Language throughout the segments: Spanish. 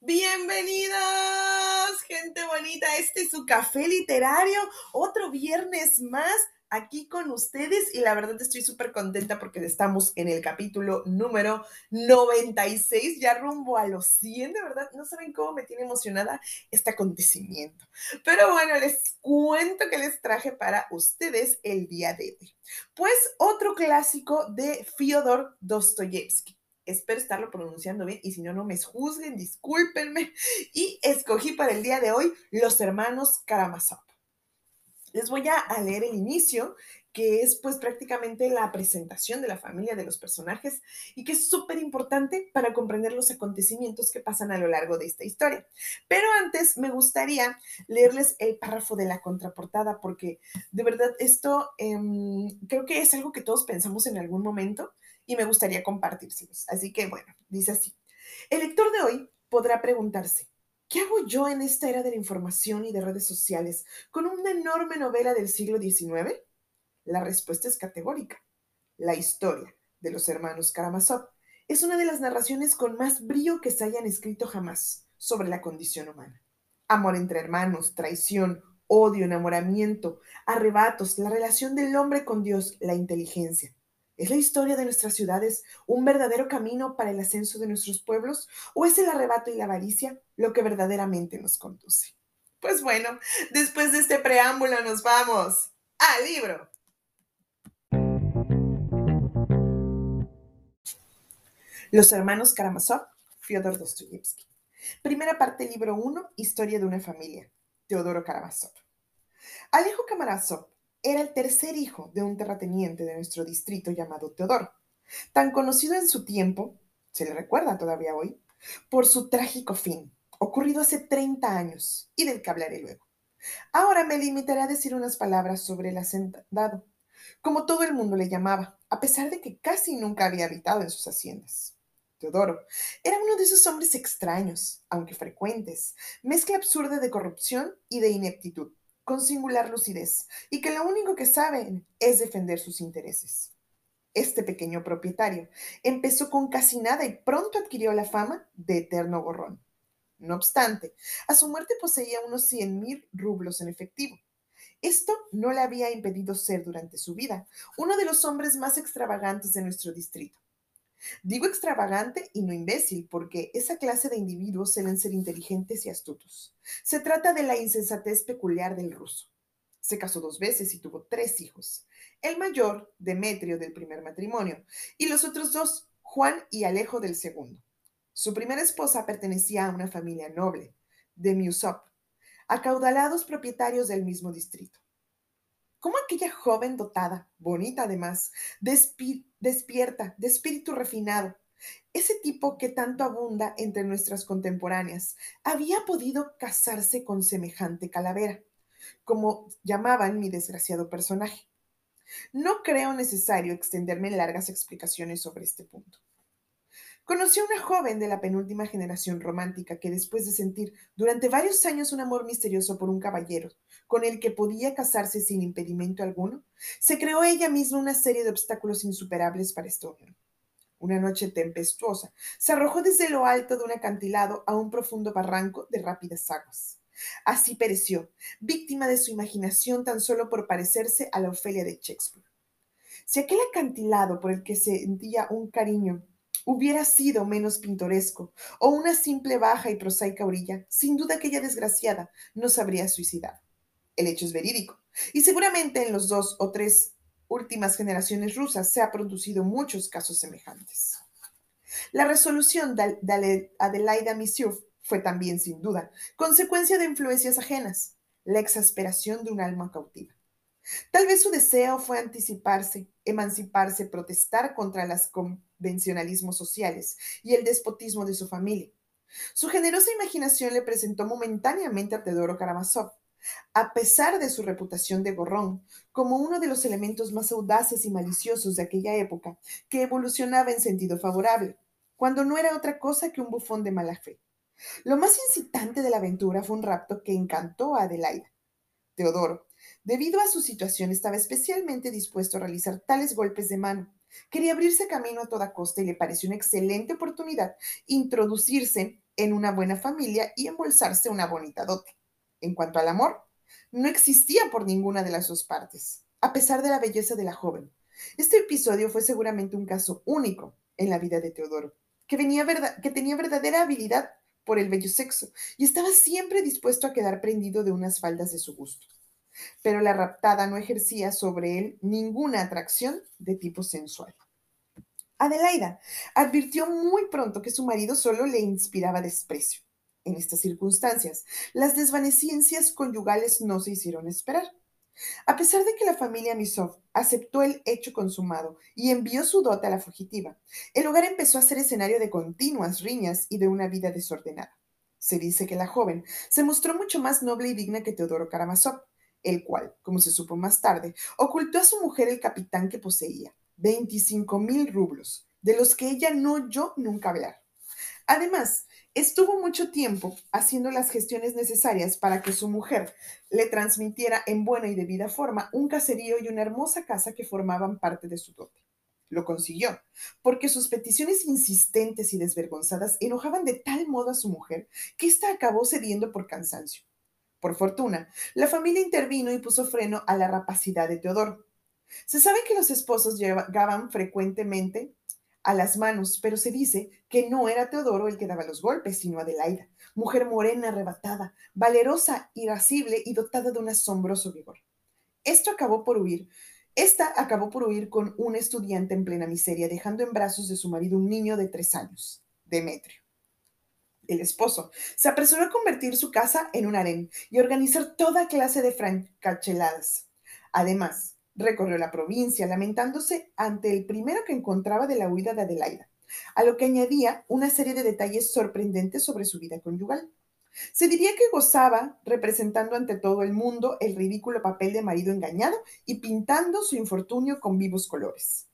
Bienvenidos, gente bonita. Este es su café literario. Otro viernes más aquí con ustedes y la verdad estoy súper contenta porque estamos en el capítulo número 96, ya rumbo a los 100, de verdad, no saben cómo me tiene emocionada este acontecimiento. Pero bueno, les cuento que les traje para ustedes el día de hoy. Pues otro clásico de Fyodor Dostoyevsky espero estarlo pronunciando bien y si no, no me juzguen, discúlpenme. Y escogí para el día de hoy Los Hermanos Karamazov. Les voy a leer el inicio, que es pues prácticamente la presentación de la familia de los personajes y que es súper importante para comprender los acontecimientos que pasan a lo largo de esta historia. Pero antes me gustaría leerles el párrafo de la contraportada porque de verdad esto em, creo que es algo que todos pensamos en algún momento y me gustaría compartírselos. Así que bueno, dice así. El lector de hoy podrá preguntarse, ¿qué hago yo en esta era de la información y de redes sociales con una enorme novela del siglo XIX? La respuesta es categórica. La historia de los hermanos Karamazov es una de las narraciones con más brío que se hayan escrito jamás sobre la condición humana. Amor entre hermanos, traición, odio, enamoramiento, arrebatos, la relación del hombre con Dios, la inteligencia, ¿Es la historia de nuestras ciudades un verdadero camino para el ascenso de nuestros pueblos o es el arrebato y la avaricia lo que verdaderamente nos conduce? Pues bueno, después de este preámbulo nos vamos al libro. Los hermanos Karamazov, Fyodor Dostoyevsky. Primera parte, libro 1, Historia de una familia, Teodoro Karamazov. Alejo Karamazov era el tercer hijo de un terrateniente de nuestro distrito llamado Teodoro, tan conocido en su tiempo, se le recuerda todavía hoy, por su trágico fin, ocurrido hace 30 años y del que hablaré luego. Ahora me limitaré a decir unas palabras sobre el hacendado, como todo el mundo le llamaba, a pesar de que casi nunca había habitado en sus haciendas. Teodoro era uno de esos hombres extraños, aunque frecuentes, mezcla absurda de corrupción y de ineptitud con singular lucidez y que lo único que saben es defender sus intereses. Este pequeño propietario empezó con casi nada y pronto adquirió la fama de eterno gorrón. No obstante, a su muerte poseía unos 100 mil rublos en efectivo. Esto no le había impedido ser durante su vida uno de los hombres más extravagantes de nuestro distrito. Digo extravagante y no imbécil, porque esa clase de individuos suelen ser inteligentes y astutos. Se trata de la insensatez peculiar del ruso. Se casó dos veces y tuvo tres hijos. El mayor, Demetrio, del primer matrimonio, y los otros dos, Juan y Alejo, del segundo. Su primera esposa pertenecía a una familia noble, de Miusop, acaudalados propietarios del mismo distrito. ¿Cómo aquella joven dotada, bonita además, despierta, de espíritu refinado, ese tipo que tanto abunda entre nuestras contemporáneas, había podido casarse con semejante calavera, como llamaban mi desgraciado personaje. No creo necesario extenderme en largas explicaciones sobre este punto. Conoció a una joven de la penúltima generación romántica que después de sentir durante varios años un amor misterioso por un caballero con el que podía casarse sin impedimento alguno, se creó ella misma una serie de obstáculos insuperables para unión. Una noche tempestuosa, se arrojó desde lo alto de un acantilado a un profundo barranco de rápidas aguas. Así pereció, víctima de su imaginación tan solo por parecerse a la Ofelia de Shakespeare. Si aquel acantilado por el que sentía un cariño hubiera sido menos pintoresco, o una simple baja y prosaica orilla, sin duda aquella desgraciada no se habría suicidado. El hecho es verídico, y seguramente en los dos o tres últimas generaciones rusas se ha producido muchos casos semejantes. La resolución de Adelaida Misiuf fue también, sin duda, consecuencia de influencias ajenas, la exasperación de un alma cautiva. Tal vez su deseo fue anticiparse, emanciparse, protestar contra los convencionalismos sociales y el despotismo de su familia. Su generosa imaginación le presentó momentáneamente a Teodoro Karamazov, a pesar de su reputación de gorrón, como uno de los elementos más audaces y maliciosos de aquella época, que evolucionaba en sentido favorable, cuando no era otra cosa que un bufón de mala fe. Lo más incitante de la aventura fue un rapto que encantó a Adelaida. Teodoro, Debido a su situación, estaba especialmente dispuesto a realizar tales golpes de mano. Quería abrirse camino a toda costa y le pareció una excelente oportunidad introducirse en una buena familia y embolsarse una bonita dote. En cuanto al amor, no existía por ninguna de las dos partes, a pesar de la belleza de la joven. Este episodio fue seguramente un caso único en la vida de Teodoro, que, venía que tenía verdadera habilidad por el bello sexo y estaba siempre dispuesto a quedar prendido de unas faldas de su gusto. Pero la raptada no ejercía sobre él ninguna atracción de tipo sensual. Adelaida advirtió muy pronto que su marido solo le inspiraba desprecio. En estas circunstancias, las desvanecencias conyugales no se hicieron esperar. A pesar de que la familia Misov aceptó el hecho consumado y envió su dote a la fugitiva, el hogar empezó a ser escenario de continuas riñas y de una vida desordenada. Se dice que la joven se mostró mucho más noble y digna que Teodoro Karamazov, el cual, como se supo más tarde, ocultó a su mujer el capitán que poseía, 25 mil rublos, de los que ella no oyó nunca hablar. Además, estuvo mucho tiempo haciendo las gestiones necesarias para que su mujer le transmitiera en buena y debida forma un caserío y una hermosa casa que formaban parte de su dote. Lo consiguió, porque sus peticiones insistentes y desvergonzadas enojaban de tal modo a su mujer que ésta acabó cediendo por cansancio. Por fortuna, la familia intervino y puso freno a la rapacidad de Teodoro. Se sabe que los esposos llegaban frecuentemente a las manos, pero se dice que no era Teodoro el que daba los golpes, sino Adelaida, mujer morena, arrebatada, valerosa, irascible y dotada de un asombroso vigor. Esto acabó por huir. Esta acabó por huir con un estudiante en plena miseria, dejando en brazos de su marido un niño de tres años, Demetrio. El esposo se apresuró a convertir su casa en un harén y organizar toda clase de francacheladas. Además, Recorrió la provincia, lamentándose ante el primero que encontraba de la huida de Adelaida, a lo que añadía una serie de detalles sorprendentes sobre su vida conyugal. Se diría que gozaba representando ante todo el mundo el ridículo papel de marido engañado y pintando su infortunio con vivos colores.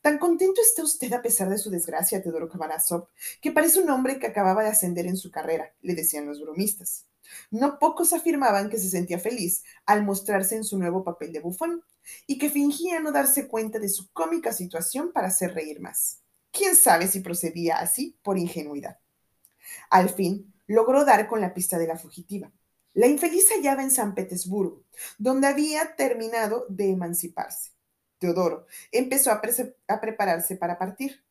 Tan contento está usted a pesar de su desgracia, Teodoro Kamarasov, que parece un hombre que acababa de ascender en su carrera, le decían los bromistas. No pocos afirmaban que se sentía feliz al mostrarse en su nuevo papel de bufón y que fingía no darse cuenta de su cómica situación para hacer reír más. ¿Quién sabe si procedía así por ingenuidad? Al fin, logró dar con la pista de la fugitiva. La infeliz hallaba en San Petersburgo, donde había terminado de emanciparse. Teodoro empezó a, prepararse para partir.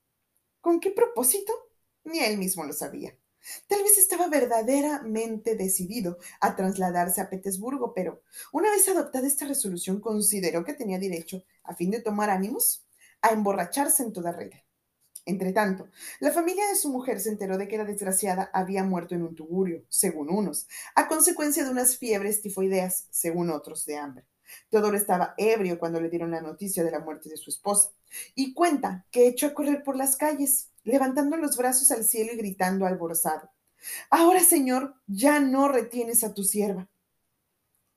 ¿Con qué propósito? Ni él mismo lo sabía. Tal vez estaba verdaderamente decidido a trasladarse a Petersburgo, pero una vez adoptada esta resolución consideró que tenía derecho, a fin de tomar ánimos, a emborracharse en toda regla. Entretanto, la familia de su mujer se enteró de que la desgraciada había muerto en un tugurio, según unos, a consecuencia de unas fiebres tifoideas, según otros, de hambre. Teodoro estaba ebrio cuando le dieron la noticia de la muerte de su esposa, y cuenta que echó a correr por las calles, levantando los brazos al cielo y gritando alborozado. Ahora, Señor, ya no retienes a tu sierva.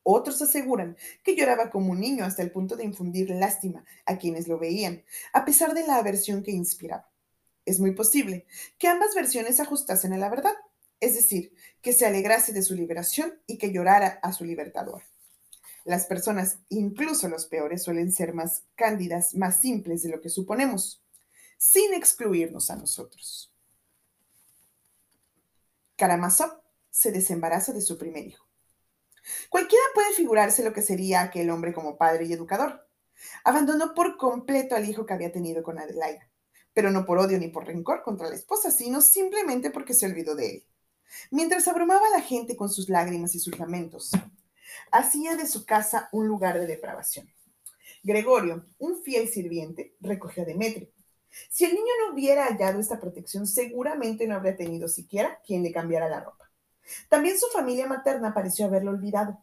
Otros aseguran que lloraba como un niño hasta el punto de infundir lástima a quienes lo veían, a pesar de la aversión que inspiraba. Es muy posible que ambas versiones ajustasen a la verdad, es decir, que se alegrase de su liberación y que llorara a su libertador. Las personas, incluso los peores, suelen ser más cándidas, más simples de lo que suponemos sin excluirnos a nosotros. Karamazov se desembaraza de su primer hijo. Cualquiera puede figurarse lo que sería aquel hombre como padre y educador. Abandonó por completo al hijo que había tenido con Adelaida, pero no por odio ni por rencor contra la esposa, sino simplemente porque se olvidó de él. Mientras abrumaba a la gente con sus lágrimas y sus lamentos, hacía de su casa un lugar de depravación. Gregorio, un fiel sirviente, recogió a Demetrio, si el niño no hubiera hallado esta protección, seguramente no habría tenido siquiera quien le cambiara la ropa. También su familia materna pareció haberlo olvidado.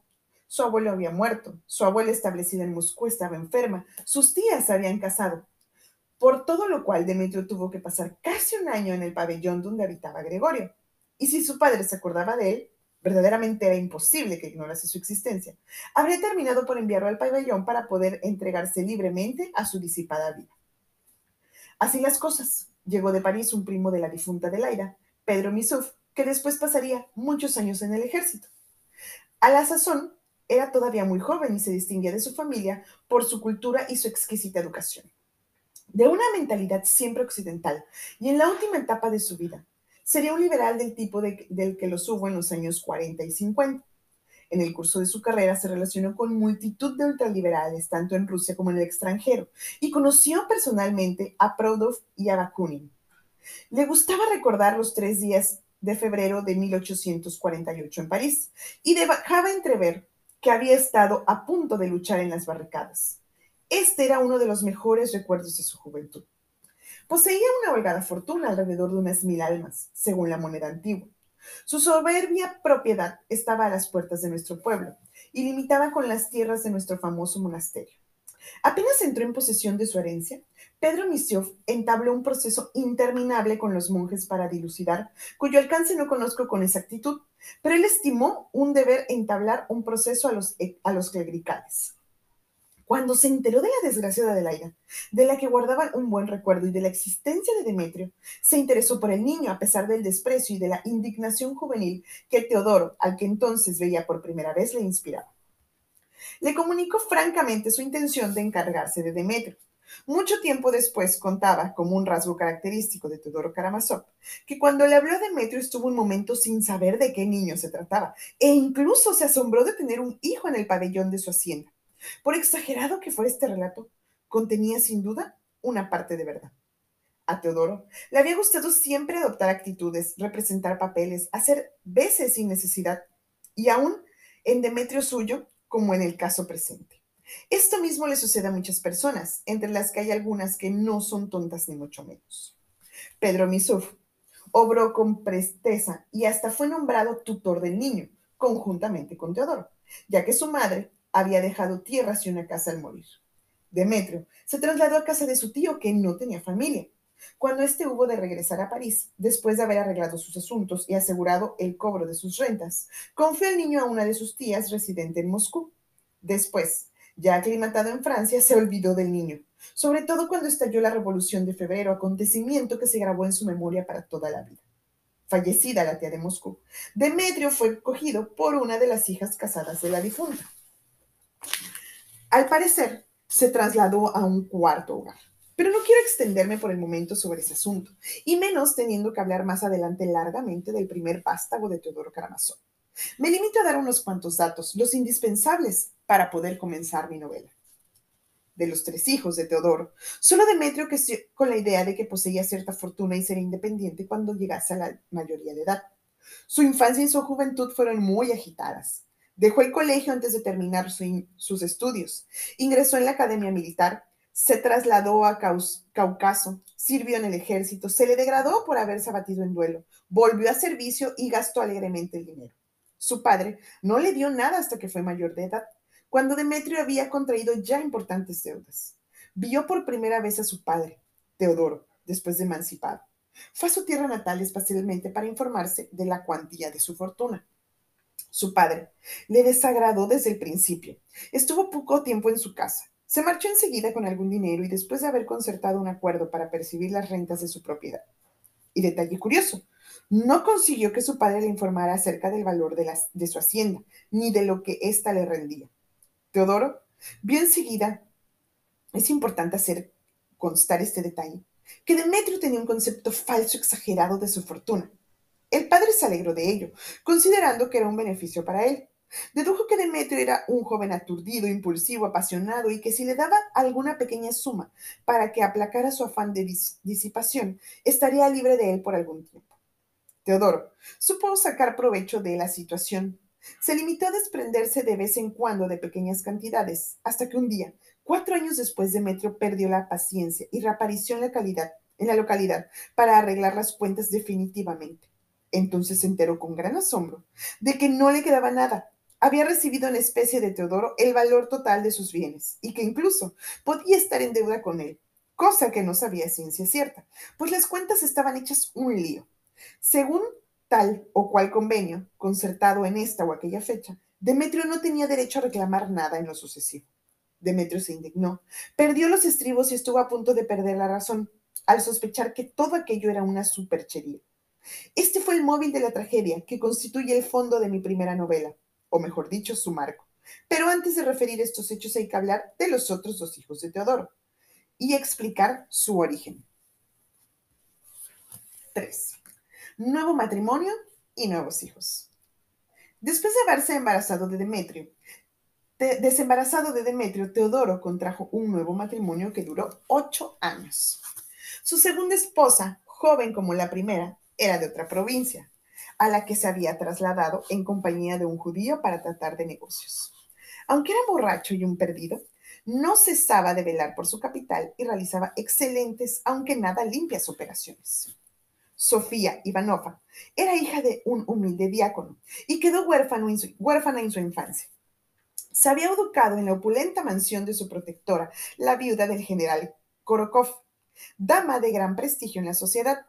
Su abuelo había muerto, su abuela establecida en Moscú estaba enferma, sus tías se habían casado. Por todo lo cual Demetrio tuvo que pasar casi un año en el pabellón donde habitaba Gregorio. Y si su padre se acordaba de él, verdaderamente era imposible que ignorase su existencia. Habría terminado por enviarlo al pabellón para poder entregarse libremente a su disipada vida. Así las cosas. Llegó de París un primo de la difunta Delaira, Pedro Misuf, que después pasaría muchos años en el ejército. A la sazón, Era todavía muy joven y se distinguía de su familia por su cultura y su exquisita educación. De una mentalidad siempre occidental y en la última etapa de su vida, sería un liberal del tipo del que lo hubo en los años 40 y 50. En el curso de su carrera se relacionó con multitud de ultraliberales, tanto en Rusia como en el extranjero, y conoció personalmente a Proudhon y a Bakunin. Le gustaba recordar los tres días de febrero de 1848 en París y dejaba entrever que había estado a punto de luchar en las barricadas. Este era uno de los mejores recuerdos de su juventud. Poseía una holgada fortuna alrededor de unas mil almas, según la moneda antigua. Su soberbia propiedad estaba a las puertas de nuestro pueblo y limitaba con las tierras de nuestro famoso monasterio. Apenas entró en posesión de su herencia, Pedro Misiov entabló un proceso interminable con los monjes para dilucidar, cuyo alcance no conozco con exactitud, pero él estimó un deber entablar un proceso a los, a los clericales. Cuando se enteró de la desgracia de Adelaida, de la que guardaban un buen recuerdo y de la existencia de Demetrio, se interesó por el niño a pesar del desprecio y de la indignación juvenil que Teodoro, al que entonces veía por primera vez, le inspiraba. Le comunicó francamente su intención de encargarse de Demetrio. Mucho tiempo después contaba, como un rasgo característico de Teodoro Karamazov, que cuando le habló a Demetrio estuvo un momento sin saber de qué niño se trataba, e incluso se asombró de tener un hijo en el pabellón de su hacienda. Por exagerado que fuera este relato, contenía sin duda una parte de verdad. A Teodoro le había gustado siempre adoptar actitudes, representar papeles, hacer veces sin necesidad, y aún en Demetrio suyo, como en el caso presente. Esto mismo le sucede a muchas personas, entre las que hay algunas que no son tontas ni mucho menos. Pedro Misuf obró con presteza y hasta fue nombrado tutor del niño, conjuntamente con Teodoro, ya que su madre había dejado tierras y una casa al morir. Demetrio se trasladó a casa de su tío, que no tenía familia. Cuando éste hubo de regresar a París, después de haber arreglado sus asuntos y asegurado el cobro de sus rentas, confió el niño a una de sus tías residente en Moscú. Después, ya aclimatado en Francia, se olvidó del niño, sobre todo cuando estalló la Revolución de Febrero, acontecimiento que se grabó en su memoria para toda la vida. Fallecida la tía de Moscú, Demetrio fue cogido por una de las hijas casadas de la difunta. Al parecer, se trasladó a un cuarto hogar. Pero no quiero extenderme por el momento sobre ese asunto, y menos teniendo que hablar más adelante largamente del primer vástago de Teodoro Karamazov. Me limito a dar unos cuantos datos, los indispensables para poder comenzar mi novela. De los tres hijos de Teodoro, solo Demetrio que con la idea de que poseía cierta fortuna y ser independiente cuando llegase a la mayoría de edad. Su infancia y su juventud fueron muy agitadas. Dejó el colegio antes de terminar sus estudios. Ingresó en la academia militar, se trasladó a Cáucaso, sirvió en el ejército, se le degradó por haberse abatido en duelo, volvió a servicio y gastó alegremente el dinero. Su padre no le dio nada hasta que fue mayor de edad, cuando Demetrio había contraído ya importantes deudas. Vio por primera vez a su padre, Teodoro, después de emancipado. Fue a su tierra natal especialmente para informarse de la cuantía de su fortuna. Su padre le desagradó desde el principio. Estuvo poco tiempo en su casa. Se marchó enseguida con algún dinero y después de haber concertado un acuerdo para percibir las rentas de su propiedad. Y detalle curioso, no consiguió que su padre le informara acerca del valor de, de su hacienda, ni de lo que ésta le rendía. Teodoro vio enseguida, es importante hacer constar este detalle, que Demetrio tenía un concepto falso exagerado de su fortuna el padre se alegró de ello, considerando que era un beneficio para él. Dedujo que Demetrio era un joven aturdido, impulsivo, apasionado y que si le daba alguna pequeña suma para que aplacara su afán de disipación, estaría libre de él por algún tiempo. Teodoro supo sacar provecho de la situación. Se limitó a desprenderse de vez en cuando de pequeñas cantidades, hasta que un día, cuatro años después, Demetrio perdió la paciencia y reapareció en la, calidad, en la localidad para arreglar las cuentas definitivamente. Entonces se enteró con gran asombro de que no le quedaba nada. Había recibido en especie de Teodoro el valor total de sus bienes y que incluso podía estar en deuda con él, cosa que no sabía ciencia cierta, pues las cuentas estaban hechas un lío. Según tal o cual convenio, concertado en esta o aquella fecha, Demetrio no tenía derecho a reclamar nada en lo sucesivo. Demetrio se indignó, perdió los estribos y estuvo a punto de perder la razón al sospechar que todo aquello era una superchería. Este fue el móvil de la tragedia que constituye el fondo de mi primera novela, o mejor dicho, su marco. Pero antes de referir estos hechos hay que hablar de los otros dos hijos de Teodoro y explicar su origen. 3. Nuevo matrimonio y nuevos hijos. Después de haberse embarazado de Demetrio, desembarazado de Demetrio, Teodoro contrajo un nuevo matrimonio que duró ocho años. Su segunda esposa, joven como la primera, era de otra provincia, a la que se había trasladado en compañía de un judío para tratar de negocios. Aunque era borracho y un perdido, no cesaba de velar por su capital y realizaba excelentes, aunque nada limpias operaciones. Sofía Ivanova era hija de un humilde diácono y quedó huérfana en su infancia. Se había educado en la opulenta mansión de su protectora, la viuda del general Korokov, dama de gran prestigio en la sociedad,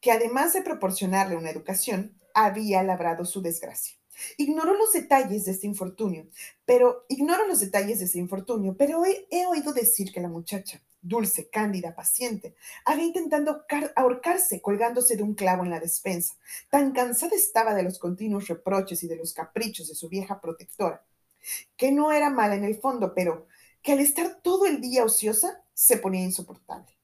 que además de proporcionarle una educación, había labrado su desgracia. Ignoró los detalles de este infortunio, pero ignoro los detalles de ese infortunio, pero he, he oído decir que la muchacha, dulce, cándida, paciente, había intentado ahorcarse colgándose de un clavo en la despensa. Tan cansada estaba de los continuos reproches y de los caprichos de su vieja protectora, que no era mala en el fondo, pero que al estar todo el día ociosa se ponía insoportable.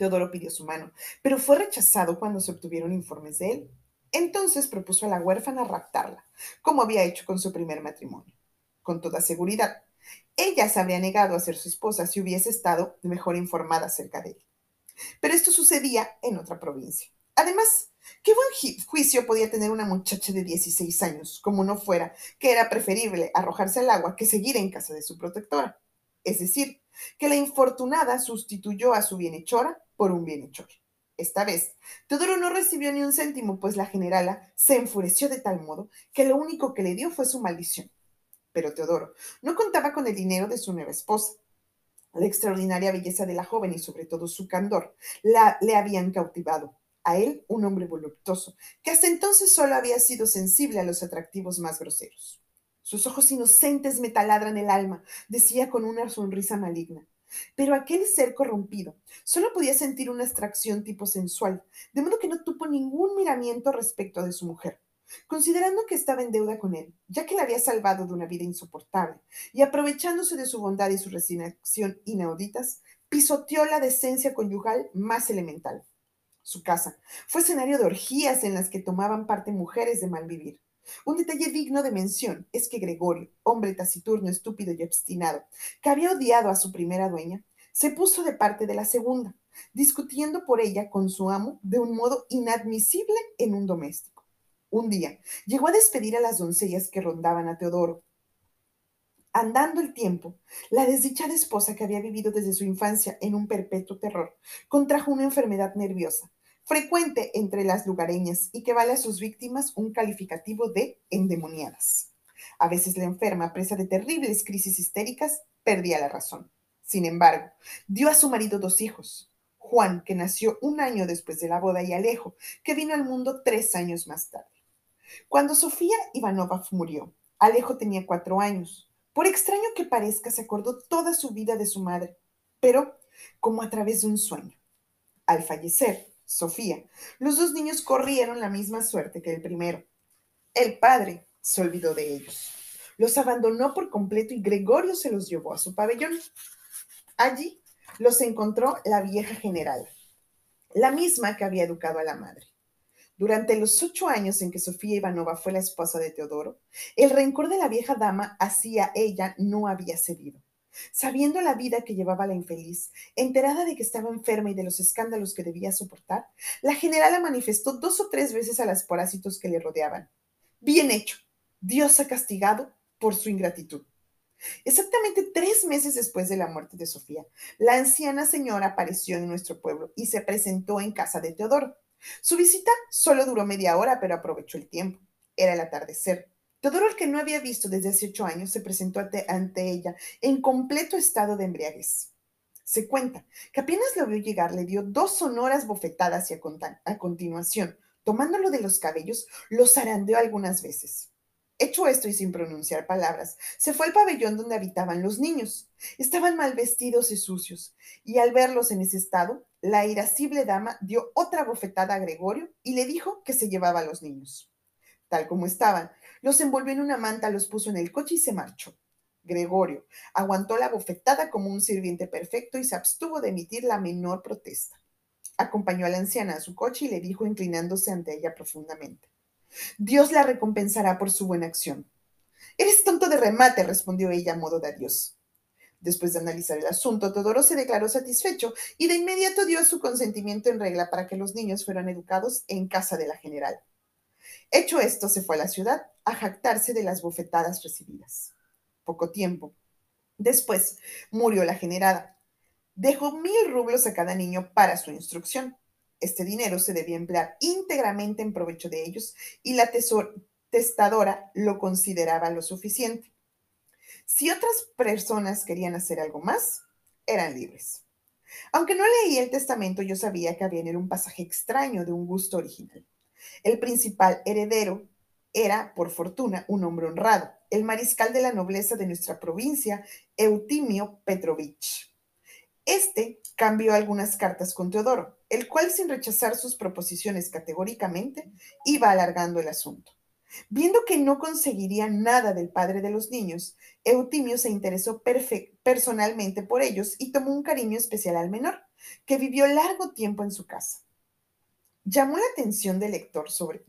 Teodoro pidió su mano, pero fue rechazado cuando se obtuvieron informes de él. Entonces propuso a la huérfana raptarla, como había hecho con su primer matrimonio. Con toda seguridad, ella se habría negado a ser su esposa si hubiese estado mejor informada acerca de él. Pero esto sucedía en otra provincia. Además, ¿qué buen juicio podía tener una muchacha de 16 años, como no fuera que era preferible arrojarse al agua que seguir en casa de su protectora? Es decir, que la infortunada sustituyó a su bienhechora por un bienhechor. Esta vez, Teodoro no recibió ni un céntimo, pues la generala se enfureció de tal modo que lo único que le dio fue su maldición. Pero Teodoro no contaba con el dinero de su nueva esposa. La extraordinaria belleza de la joven y sobre todo su candor la, le habían cautivado. A él, un hombre voluptuoso, que hasta entonces solo había sido sensible a los atractivos más groseros. Sus ojos inocentes me taladran el alma, decía con una sonrisa maligna. Pero aquel ser corrompido solo podía sentir una extracción tipo sensual, de modo que no tuvo ningún miramiento respecto de su mujer. Considerando que estaba en deuda con él, ya que la había salvado de una vida insoportable, y aprovechándose de su bondad y su resignación inauditas, pisoteó la decencia conyugal más elemental. Su casa fue escenario de orgías en las que tomaban parte mujeres de mal vivir. Un detalle digno de mención es que Gregorio, hombre taciturno, estúpido y obstinado, que había odiado a su primera dueña, se puso de parte de la segunda, discutiendo por ella con su amo de un modo inadmisible en un doméstico. Un día llegó a despedir a las doncellas que rondaban a Teodoro. Andando el tiempo, la desdichada esposa que había vivido desde su infancia en un perpetuo terror contrajo una enfermedad nerviosa frecuente entre las lugareñas y que vale a sus víctimas un calificativo de endemoniadas. A veces la enferma, presa de terribles crisis histéricas, perdía la razón. Sin embargo, dio a su marido dos hijos, Juan, que nació un año después de la boda, y Alejo, que vino al mundo tres años más tarde. Cuando Sofía Ivanova murió, Alejo tenía cuatro años. Por extraño que parezca, se acordó toda su vida de su madre, pero como a través de un sueño. Al fallecer, Sofía. Los dos niños corrieron la misma suerte que el primero. El padre se olvidó de ellos. Los abandonó por completo y Gregorio se los llevó a su pabellón. Allí los encontró la vieja general, la misma que había educado a la madre. Durante los ocho años en que Sofía Ivanova fue la esposa de Teodoro, el rencor de la vieja dama hacia ella no había cedido. Sabiendo la vida que llevaba la infeliz, enterada de que estaba enferma y de los escándalos que debía soportar, la generala manifestó dos o tres veces a los parásitos que le rodeaban. Bien hecho. Dios ha castigado por su ingratitud. Exactamente tres meses después de la muerte de Sofía, la anciana señora apareció en nuestro pueblo y se presentó en casa de Teodoro. Su visita solo duró media hora, pero aprovechó el tiempo. Era el atardecer. Teodoro, el que no había visto desde hace ocho años, se presentó ante, ella en completo estado de embriaguez. Se cuenta que apenas lo vio llegar, le dio dos sonoras bofetadas y a, continuación, tomándolo de los cabellos, lo zarandeó algunas veces. Hecho esto y sin pronunciar palabras, se fue al pabellón donde habitaban los niños. Estaban mal vestidos y sucios, y al verlos en ese estado, la irascible dama dio otra bofetada a Gregorio y le dijo que se llevaba a los niños. Tal como estaban, Los envolvió en una manta, los puso en el coche y se marchó. Gregorio aguantó la bofetada como un sirviente perfecto y se abstuvo de emitir la menor protesta. Acompañó a la anciana a su coche y le dijo inclinándose ante ella profundamente. Dios la recompensará por su buena acción. Eres tonto de remate, respondió ella a modo de adiós. Después de analizar el asunto, Todoro se declaró satisfecho y de inmediato dio su consentimiento en regla para que los niños fueran educados en casa de la general. Hecho esto, se fue a la ciudad a jactarse de las bofetadas recibidas. Poco tiempo después murió la generada. Dejó mil rublos a cada niño para su instrucción. Este dinero se debía emplear íntegramente en provecho de ellos y la testadora lo consideraba lo suficiente. Si otras personas querían hacer algo más, eran libres. Aunque no leí el testamento, yo sabía que había en él un pasaje extraño de un gusto original. El principal heredero era, por fortuna, un hombre honrado, el mariscal de la nobleza de nuestra provincia, Eutimio Petrovich. Este cambió algunas cartas con Teodoro, el cual, sin rechazar sus proposiciones categóricamente, iba alargando el asunto. Viendo que no conseguiría nada del padre de los niños, Eutimio se interesó personalmente por ellos y tomó un cariño especial al menor, que vivió largo tiempo en su casa. Llamó la atención del lector sobre,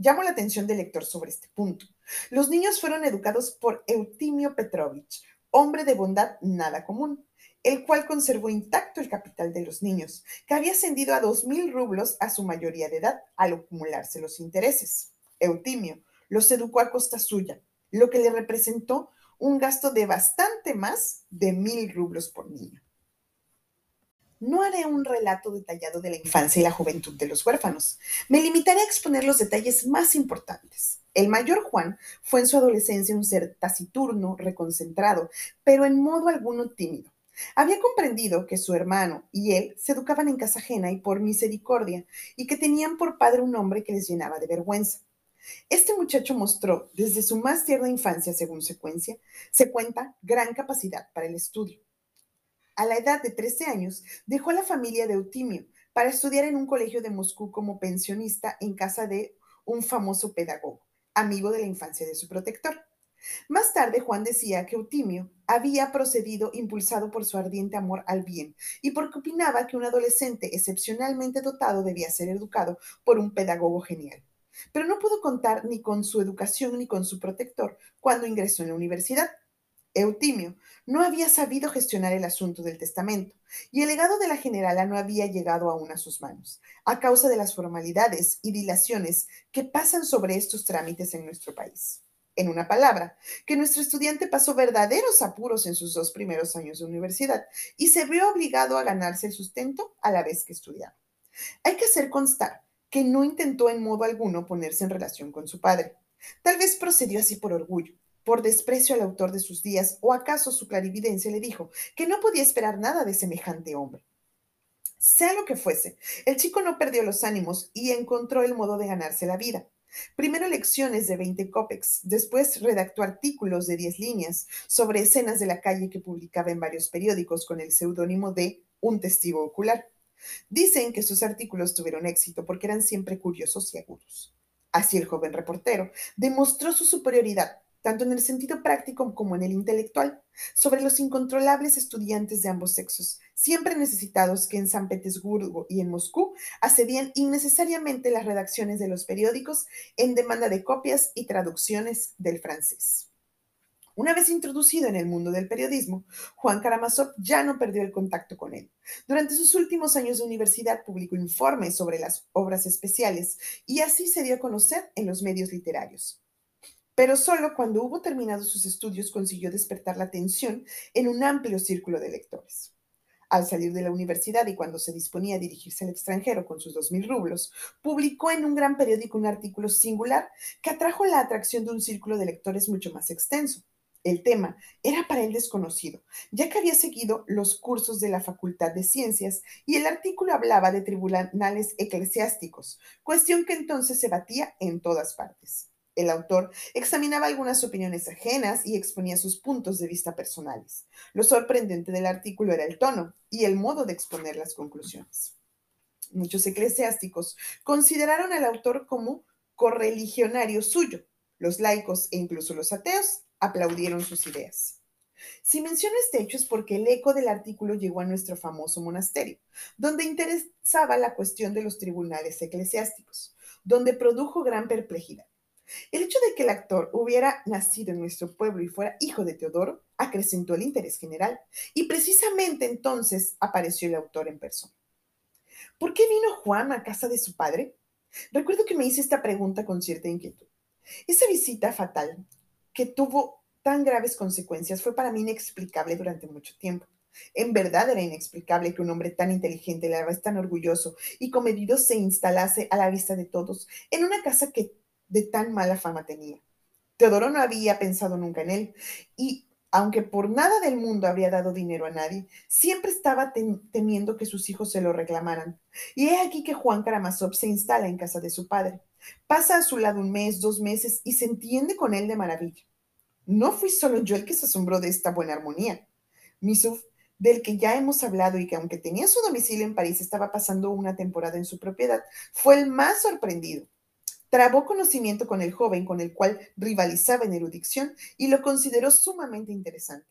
este punto. Los niños fueron educados por Eutimio Petrovich, hombre de bondad nada común, el cual conservó intacto el capital de los niños, que había ascendido a dos mil rublos a su mayoría de edad al acumularse los intereses. Eutimio los educó a costa suya, lo que le representó un gasto de bastante más de mil rublos por niño. No haré un relato detallado de la infancia y la juventud de los huérfanos. Me limitaré a exponer los detalles más importantes. El mayor Juan fue en su adolescencia un ser taciturno, reconcentrado, pero en modo alguno tímido. Había comprendido que su hermano y él se educaban en casa ajena y por misericordia, y que tenían por padre un hombre que les llenaba de vergüenza. Este muchacho mostró desde su más tierna infancia, según secuencia, se cuenta gran capacidad para el estudio. A la edad de 13 años, dejó a la familia de Eutimio para estudiar en un colegio de Moscú como pensionista en casa de un famoso pedagogo, amigo de la infancia de su protector. Más tarde, Juan decía que Eutimio había procedido impulsado por su ardiente amor al bien y porque opinaba que un adolescente excepcionalmente dotado debía ser educado por un pedagogo genial pero no pudo contar ni con su educación ni con su protector cuando ingresó en la universidad. Eutimio no había sabido gestionar el asunto del testamento y el legado de la generala no había llegado aún a sus manos, a causa de las formalidades y dilaciones que pasan sobre estos trámites en nuestro país. En una palabra, que nuestro estudiante pasó verdaderos apuros en sus dos primeros años de universidad y se vio obligado a ganarse el sustento a la vez que estudiaba. Hay que hacer constar que no intentó en modo alguno ponerse en relación con su padre. Tal vez procedió así por orgullo, por desprecio al autor de sus días, o acaso su clarividencia le dijo que no podía esperar nada de semejante hombre. Sea lo que fuese, el chico no perdió los ánimos y encontró el modo de ganarse la vida. Primero lecciones de 20 copex, después redactó artículos de 10 líneas sobre escenas de la calle que publicaba en varios periódicos con el seudónimo de Un testigo ocular. Dicen que sus artículos tuvieron éxito porque eran siempre curiosos y agudos. Así el joven reportero demostró su superioridad, tanto en el sentido práctico como en el intelectual, sobre los incontrolables estudiantes de ambos sexos, siempre necesitados que en San Petersburgo y en Moscú accedían innecesariamente las redacciones de los periódicos en demanda de copias y traducciones del francés. Una vez introducido en el mundo del periodismo, Juan Karamazov ya no perdió el contacto con él. Durante sus últimos años de universidad publicó informes sobre las obras especiales y así se dio a conocer en los medios literarios. Pero solo cuando hubo terminado sus estudios consiguió despertar la atención en un amplio círculo de lectores. Al salir de la universidad y cuando se disponía a dirigirse al extranjero con sus dos mil rublos, publicó en un gran periódico un artículo singular que atrajo la atracción de un círculo de lectores mucho más extenso. El tema era para él desconocido, ya que había seguido los cursos de la Facultad de Ciencias y el artículo hablaba de tribunales eclesiásticos, cuestión que entonces se batía en todas partes. El autor examinaba algunas opiniones ajenas y exponía sus puntos de vista personales. Lo sorprendente del artículo era el tono y el modo de exponer las conclusiones. Muchos eclesiásticos consideraron al autor como correligionario suyo, Los laicos e incluso los ateos aplaudieron sus ideas. Si menciono este hecho es porque el eco del artículo llegó a nuestro famoso monasterio, donde interesaba la cuestión de los tribunales eclesiásticos, donde produjo gran perplejidad. El hecho de que el actor hubiera nacido en nuestro pueblo y fuera hijo de Teodoro acrecentó el interés general, y precisamente entonces apareció el autor en persona. ¿Por qué vino Juan a casa de su padre? Recuerdo que me hice esta pregunta con cierta inquietud. Esa visita fatal que tuvo tan graves consecuencias fue para mí inexplicable durante mucho tiempo. En verdad era inexplicable que un hombre tan inteligente, la vez tan orgulloso y comedido se instalase a la vista de todos en una casa que de tan mala fama tenía. Teodoro no había pensado nunca en él y aunque por nada del mundo habría dado dinero a nadie, siempre estaba temiendo que sus hijos se lo reclamaran. Y es aquí que Juan Karamazov se instala en casa de su padre. Pasa a su lado un mes, dos meses y se entiende con él de maravilla. No fui solo yo el que se asombró de esta buena armonía. Misuf, del que ya hemos hablado y que aunque tenía su domicilio en París, estaba pasando una temporada en su propiedad, fue el más sorprendido. Trabó conocimiento con el joven con el cual rivalizaba en erudición y lo consideró sumamente interesante.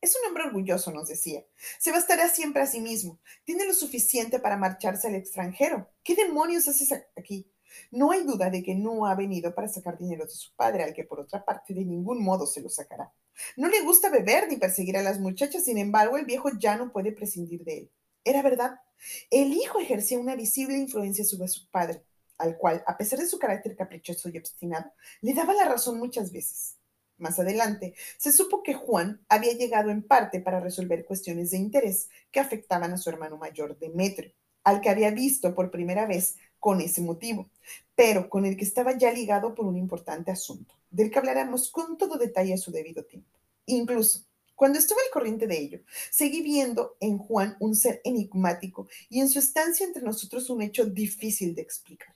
Es un hombre orgulloso, nos decía. Se bastará siempre a sí mismo. Tiene lo suficiente para marcharse al extranjero. ¿Qué demonios haces aquí? No hay duda de que no ha venido para sacar dinero de su padre, al que por otra parte de ningún modo se lo sacará. No le gusta beber ni perseguir a las muchachas, sin embargo, el viejo ya no puede prescindir de él. Era verdad. El hijo ejercía una visible influencia sobre su padre al cual, a pesar de su carácter caprichoso y obstinado, le daba la razón muchas veces. Más adelante, se supo que Juan había llegado en parte para resolver cuestiones de interés que afectaban a su hermano mayor Demetrio, al que había visto por primera vez con ese motivo, pero con el que estaba ya ligado por un importante asunto, del que hablaremos con todo detalle a su debido tiempo. Incluso, cuando estuve al corriente de ello, seguí viendo en Juan un ser enigmático y en su estancia entre nosotros un hecho difícil de explicar.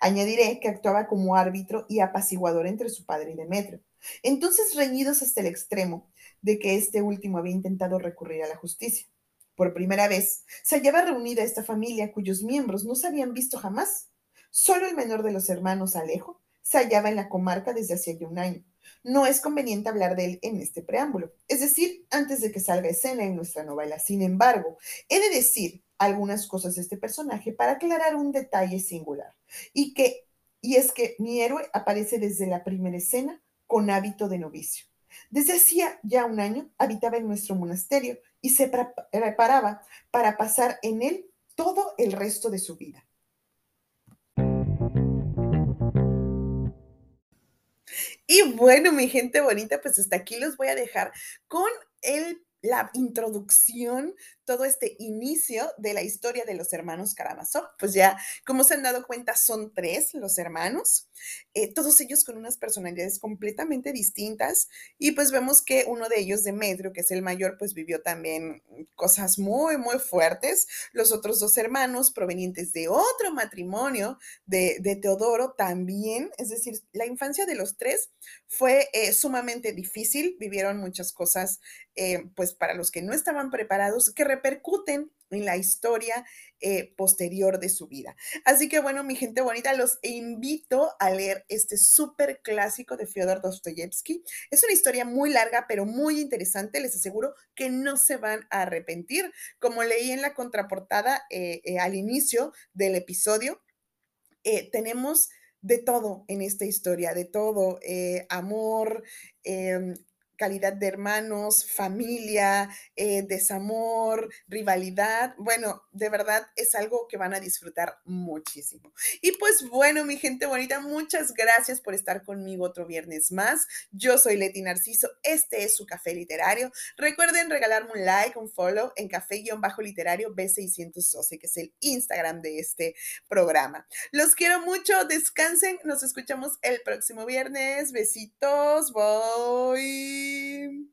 Añadiré que actuaba como árbitro y apaciguador entre su padre y Demetrio. Entonces reñidos hasta el extremo de que este último había intentado recurrir a la justicia. Por primera vez se hallaba reunida esta familia cuyos miembros no se habían visto jamás. Solo el menor de los hermanos, Alejo, se hallaba en la comarca desde hacía ya un año. No es conveniente hablar de él en este preámbulo, es decir, antes de que salga escena en nuestra novela. Sin embargo, he de decir algunas cosas de este personaje para aclarar un detalle singular. Y, que, y es que mi héroe aparece desde la primera escena con hábito de novicio. Desde hacía ya un año habitaba en nuestro monasterio y se preparaba para pasar en él todo el resto de su vida. Y bueno, mi gente bonita, pues hasta aquí los voy a dejar con el la introducción, todo este inicio de la historia de los hermanos Karamazov. Pues ya, como se han dado cuenta, son tres los hermanos, eh, todos ellos con unas personalidades completamente distintas. Y pues vemos que uno de ellos, Demetrio, que es el mayor, pues vivió también cosas muy, muy fuertes. Los otros dos hermanos, provenientes de otro matrimonio de, Teodoro, también, es decir, la infancia de los tres fue eh, sumamente difícil, vivieron muchas cosas, eh, pues, para los que no estaban preparados, que repercuten en la historia eh, posterior de su vida. Así que bueno, mi gente bonita, los invito a leer este súper clásico de Fyodor Dostoyevsky. Es una historia muy larga, pero muy interesante. Les aseguro que no se van a arrepentir. Como leí en la contraportada eh, eh, al inicio del episodio, tenemos de todo en esta historia, de todo, amor, em, calidad de hermanos, familia, eh, desamor, rivalidad. Bueno, de verdad es algo que van a disfrutar muchísimo. Y pues bueno, mi gente bonita, muchas gracias por estar conmigo otro viernes más. Yo soy Leti Narciso, este es su café literario. Recuerden regalarme un like, un follow en café-literario B612, que es el Instagram de este programa. Los quiero mucho, descansen, nos escuchamos el próximo viernes. Besitos, bye. game.